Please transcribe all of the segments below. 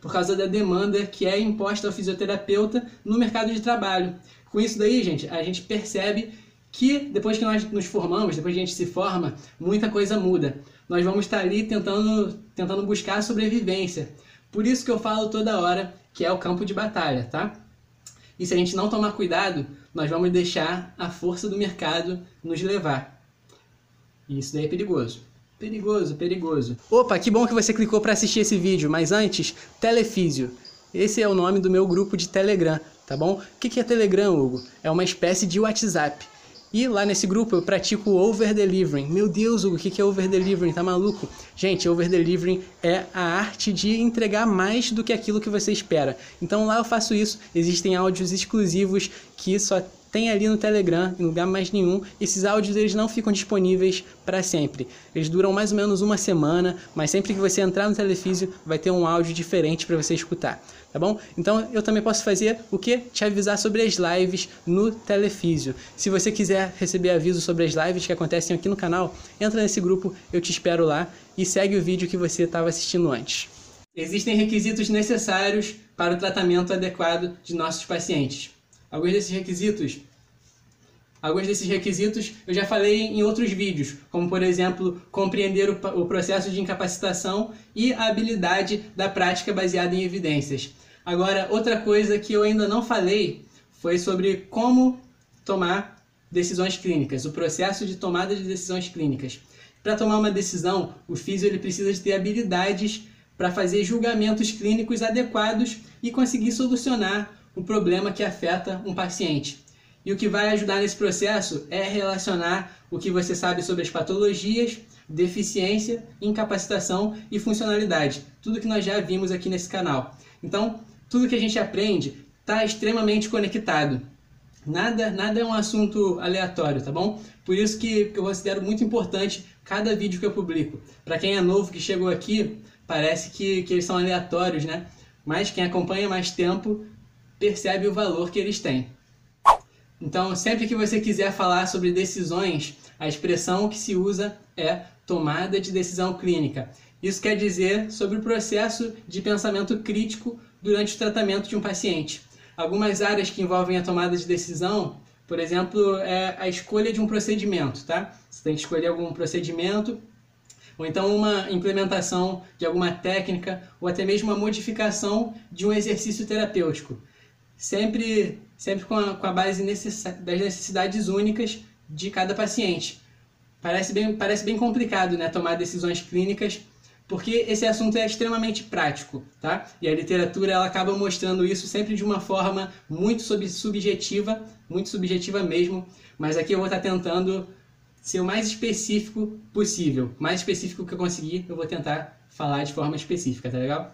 por causa da demanda que é imposta ao fisioterapeuta no mercado de trabalho. Com isso daí, gente, a gente percebe que depois que nós nos formamos, depois que a gente se forma, muita coisa muda. Nós vamos estar ali tentando, tentando buscar a sobrevivência. Por isso que eu falo toda hora que é o campo de batalha, tá? E se a gente não tomar cuidado, nós vamos deixar a força do mercado nos levar. E isso daí é perigoso. Perigoso, perigoso. Opa, que bom que você clicou para assistir esse vídeo, mas antes, Telefísio. Esse é o nome do meu grupo de Telegram, tá bom? O que é Telegram, Hugo? É uma espécie de WhatsApp. E lá nesse grupo eu pratico over-delivering. Meu Deus, Hugo, o que é over-delivering? Tá maluco? Gente, over-delivering é a arte de entregar mais do que aquilo que você espera. Então lá eu faço isso. Existem áudios exclusivos que só tem ali no Telegram, em lugar mais nenhum. Esses áudios eles não ficam disponíveis para sempre. Eles duram mais ou menos uma semana, mas sempre que você entrar no Telefísio vai ter um áudio diferente para você escutar, tá bom? Então eu também posso fazer o que? Te avisar sobre as lives no Telefísio. Se você quiser receber aviso sobre as lives que acontecem aqui no canal, entra nesse grupo, eu te espero lá e segue o vídeo que você estava assistindo antes. Existem requisitos necessários para o tratamento adequado de nossos pacientes. Alguns desses requisitos Alguns desses requisitos eu já falei em outros vídeos, como por exemplo, compreender o, o, processo de incapacitação e a habilidade da prática baseada em evidências. Agora, outra coisa que eu ainda não falei foi sobre como tomar decisões clínicas, o processo de tomada de decisões clínicas. Para tomar uma decisão, o físico ele precisa de ter habilidades para fazer julgamentos clínicos adequados e conseguir solucionar o problema que afeta um paciente. E o que vai ajudar nesse processo é relacionar o que você sabe sobre as patologias, deficiência, incapacitação e funcionalidade. Tudo que nós já vimos aqui nesse canal. Então, tudo que a gente aprende está extremamente conectado. Nada, nada é um assunto aleatório, tá bom? Por isso que, eu considero muito importante cada vídeo que eu publico. Para quem é novo que chegou aqui, parece que, que eles são aleatórios, né? Mas quem acompanha mais tempo percebe o valor que eles têm. Então, sempre que você quiser falar sobre decisões, a expressão que se usa é tomada de decisão clínica. Isso quer dizer sobre o processo de pensamento crítico durante o tratamento de um paciente. Algumas áreas que envolvem a tomada de decisão, por exemplo, é a escolha de um procedimento, tá? Você tem que escolher algum procedimento, ou então uma implementação de alguma técnica, ou até mesmo uma modificação de um exercício terapêutico sempre, sempre com, a, com a base das necessidades únicas de cada paciente. Parece bem, parece bem complicado né, tomar decisões clínicas, porque esse assunto é extremamente prático, tá? E a literatura ela acaba mostrando isso sempre de uma forma muito sub, subjetiva, muito subjetiva mesmo, mas aqui eu vou estar tentando ser o mais específico possível. Mais específico que eu conseguir, eu vou tentar falar de forma específica, tá legal?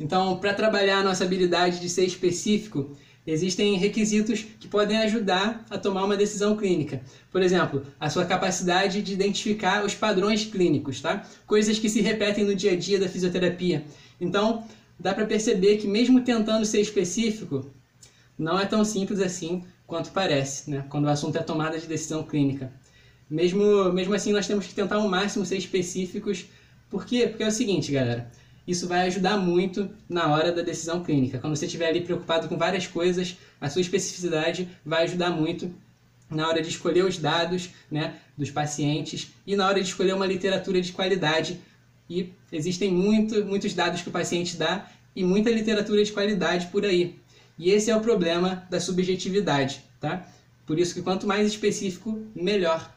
Então, para trabalhar a nossa habilidade de ser específico, existem requisitos que podem ajudar a tomar uma decisão clínica. Por exemplo, a sua capacidade de identificar os padrões clínicos, tá? Coisas que se repetem no dia a dia da fisioterapia. Então, dá para perceber que mesmo tentando ser específico, não é tão simples assim quanto parece, né? Quando o assunto é tomada de decisão clínica. Mesmo, mesmo assim, nós temos que tentar ao máximo ser específicos. Por quê? Porque é o seguinte, galera isso vai ajudar muito na hora da decisão clínica. Quando você estiver ali preocupado com várias coisas, a sua especificidade vai ajudar muito na hora de escolher os dados né, dos pacientes e na hora de escolher uma literatura de qualidade. E existem muito, muitos dados que o paciente dá e muita literatura de qualidade por aí. E esse é o problema da subjetividade, tá? Por isso que quanto mais específico, melhor.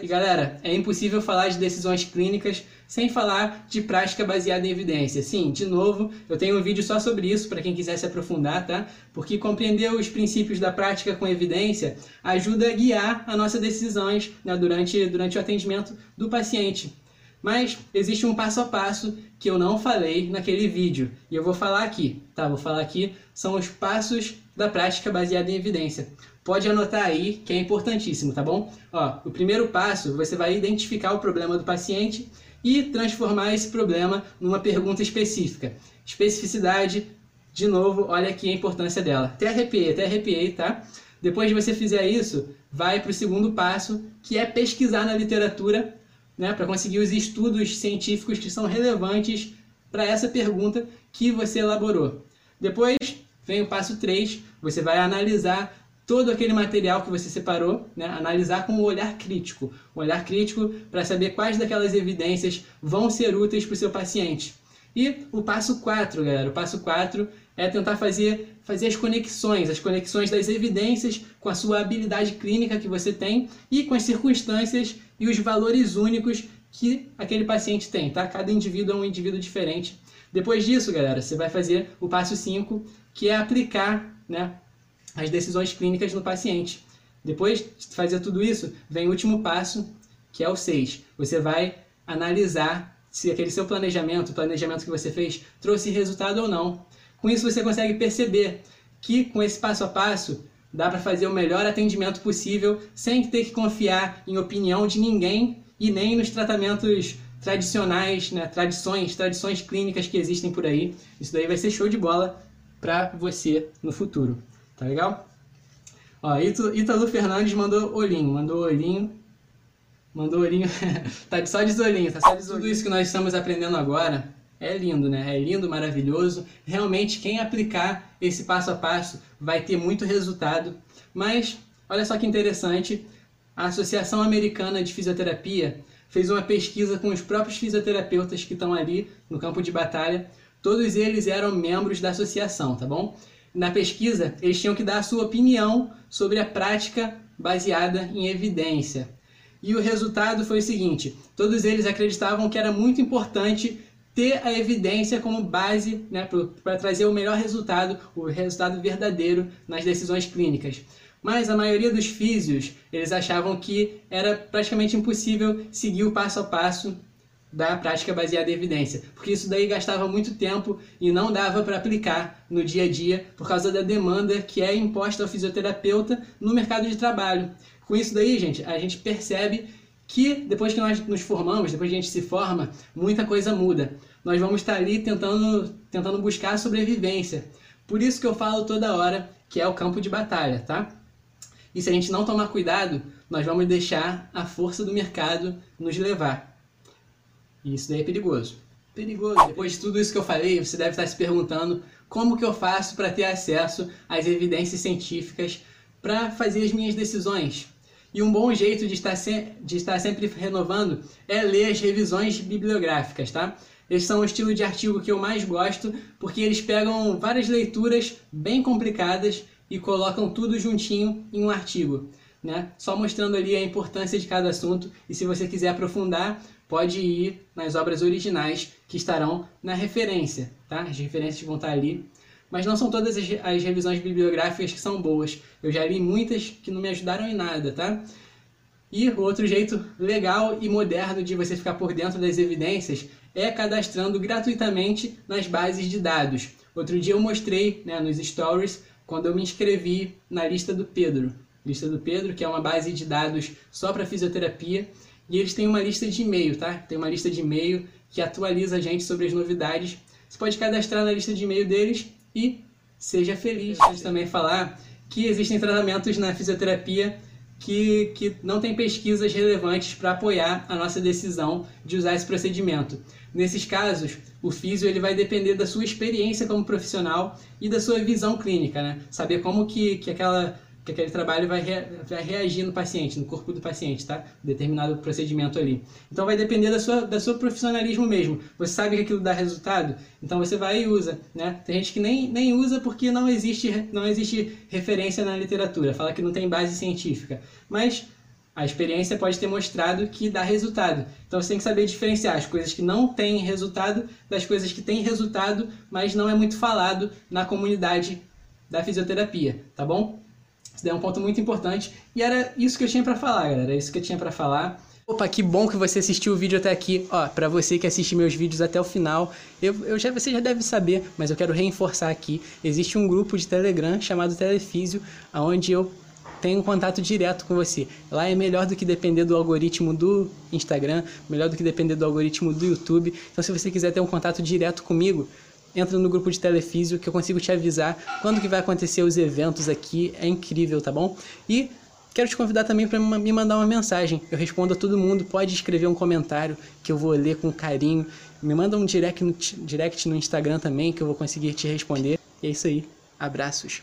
E galera, é impossível falar de decisões clínicas sem falar de prática baseada em evidência. Sim, de novo, eu tenho um vídeo só sobre isso para quem quiser se aprofundar, tá? Porque compreender os princípios da prática com evidência ajuda a guiar as nossas decisões né, durante, durante o atendimento do paciente. Mas existe um passo a passo que eu não falei naquele vídeo e eu vou falar aqui, tá? Vou falar aqui, são os passos da prática baseada em evidência pode anotar aí que é importantíssimo, tá bom? Ó, o primeiro passo, você vai identificar o problema do paciente e transformar esse problema numa pergunta específica. Especificidade, de novo, olha aqui a importância dela. Até arrepiei, até arrepiei, tá? Depois de você fizer isso, vai para o segundo passo, que é pesquisar na literatura, né, para conseguir os estudos científicos que são relevantes para essa pergunta que você elaborou. Depois vem o passo 3, você vai analisar todo aquele material que você separou, né? analisar com um olhar crítico. Um olhar crítico para saber quais daquelas evidências vão ser úteis para o seu paciente. E o passo 4, galera, o passo 4 é tentar fazer, fazer as conexões, as conexões das evidências com a sua habilidade clínica que você tem e com as circunstâncias e os valores únicos que aquele paciente tem, tá? Cada indivíduo é um indivíduo diferente. Depois disso, galera, você vai fazer o passo 5, que é aplicar né, as decisões clínicas no paciente. Depois de fazer tudo isso, vem o último passo, que é o 6. Você vai analisar se aquele seu planejamento, o planejamento que você fez, trouxe resultado ou não. Com isso você consegue perceber que com esse passo a passo dá para fazer o melhor atendimento possível sem ter que confiar em opinião de ninguém e nem nos tratamentos tradicionais, né, tradições, tradições clínicas que existem por aí. Isso daí vai ser show de bola para você no futuro. Tá legal? Ó, Ítalo Fernandes mandou olhinho, mandou olhinho Mandou olhinho. tá só de olhinho, tá só de Tudo isso que nós estamos aprendendo agora é lindo, né? É lindo, maravilhoso. Realmente, quem aplicar esse passo a passo vai ter muito resultado. Mas, olha só que interessante, a Associação Americana de Fisioterapia fez uma pesquisa com os próprios fisioterapeutas que estão ali no campo de batalha. Todos eles eram membros da associação, tá bom? Na pesquisa, eles tinham que dar a sua opinião sobre a prática baseada em evidência. E o resultado foi o seguinte: todos eles acreditavam que era muito importante ter a evidência como base né, para trazer o melhor resultado, o resultado verdadeiro nas decisões clínicas. Mas a maioria dos físios, eles achavam que era praticamente impossível seguir o passo a passo da prática baseada em evidência, porque isso daí gastava muito tempo e não dava para aplicar no dia a dia por causa da demanda que é imposta ao fisioterapeuta no mercado de trabalho. Com isso daí, gente, a gente percebe que depois que nós nos formamos, depois que a gente se forma, muita coisa muda. Nós vamos estar ali tentando, tentando buscar a sobrevivência. Por isso que eu falo toda hora que é o campo de batalha, tá? E se a gente não tomar cuidado, nós vamos deixar a força do mercado nos levar. E isso daí é perigoso. Perigoso. Depois de tudo isso que eu falei, você deve estar se perguntando como que eu faço para ter acesso às evidências científicas para fazer as minhas decisões. E um bom jeito de estar, se... de estar sempre renovando é ler as revisões bibliográficas, tá? Eles são o estilo de artigo que eu mais gosto, porque eles pegam várias leituras bem complicadas e colocam tudo juntinho em um artigo, né? Só mostrando ali a importância de cada assunto. E se você quiser aprofundar, pode ir nas obras originais que estarão na referência, tá? As referências vão estar ali mas não são todas as, revisões bibliográficas que são boas. Eu já li muitas que não me ajudaram em nada, tá? E outro jeito legal e moderno de você ficar por dentro das evidências é cadastrando gratuitamente nas bases de dados. Outro dia eu mostrei né, nos stories quando eu me inscrevi na lista do Pedro. Lista do Pedro, que é uma base de dados só para fisioterapia. E eles têm uma lista de e-mail, tá? Tem uma lista de e-mail que atualiza a gente sobre as novidades. Você pode cadastrar na lista de e-mail deles e seja feliz. Pode também falar que existem tratamentos na fisioterapia que, que não tem pesquisas relevantes para apoiar a nossa decisão de usar esse procedimento. Nesses casos, o físio ele vai depender da sua experiência como profissional e da sua visão clínica, né? Saber como que, que aquela que aquele trabalho vai, vai reagir no paciente, no corpo do paciente, tá? Determinado procedimento ali. Então vai depender da sua, da seu profissionalismo mesmo. Você sabe que aquilo dá resultado, então você vai e usa, né? Tem gente que nem, nem usa porque não existe, não existe referência na literatura, fala que não tem base científica. Mas a experiência pode ter mostrado que dá resultado. Então você tem que saber diferenciar as coisas que não têm resultado das coisas que têm resultado, mas não é muito falado na comunidade da fisioterapia, tá bom? Isso daí é um ponto muito importante. E era isso que eu tinha para falar, galera. Era isso que eu tinha para falar. Opa, que bom que você assistiu o vídeo até aqui. Ó, para você que assiste meus vídeos até o final, eu, eu já, você já deve saber, mas eu quero reforçar aqui. Existe um grupo de Telegram chamado Telefísio, onde eu tenho contato direto com você. Lá é melhor do que depender do algoritmo do Instagram, melhor do que depender do algoritmo do YouTube. Então, se você quiser ter um contato direto comigo, entra no grupo de Telefísio que eu consigo te avisar quando que vai acontecer os eventos aqui. É incrível, tá bom? E quero te convidar também para me mandar uma mensagem. Eu respondo a todo mundo. Pode escrever um comentário que eu vou ler com carinho Me manda um direct no, direct no Instagram também que eu vou conseguir te responder. E é isso aí. Abraços.